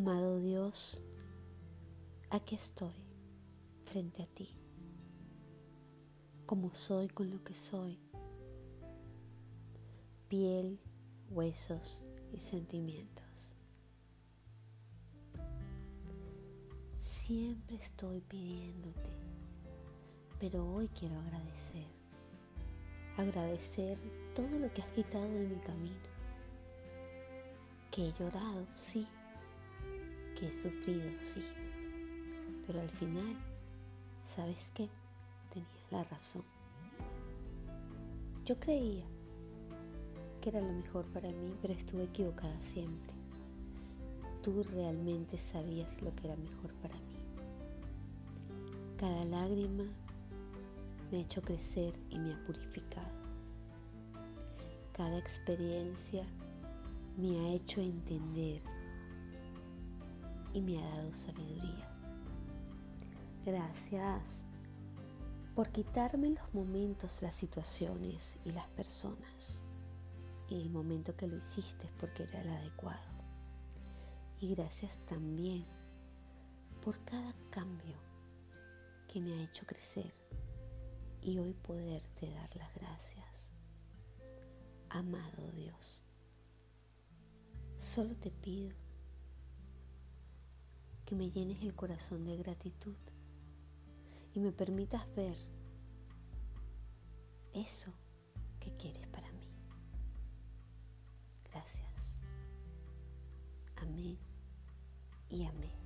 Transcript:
Dios, aquí estoy frente a ti, como soy con lo que soy, piel, huesos y sentimientos. Siempre estoy pidiéndote, pero hoy quiero agradecer. Agradecer todo lo que has quitado de mi camino. Que he llorado, sí, que he sufrido, sí. Pero al final, ¿sabes qué? Tenías la razón. Yo creía que era lo mejor para mí, pero estuve equivocada siempre. Tú realmente sabías lo que era mejor para mí. Cada lágrima me ha hecho crecer y me ha purificado. Cada experiencia me ha hecho entender y me ha dado sabiduría. Gracias por quitarme los momentos, las situaciones y las personas. Y el momento que lo hiciste porque era el adecuado. Y gracias también por cada cambio que me ha hecho crecer y hoy poderte dar las gracias. Amado Dios, solo te pido que me llenes el corazón de gratitud y me permitas ver eso que quieres para mí. Gracias. Amén y amén.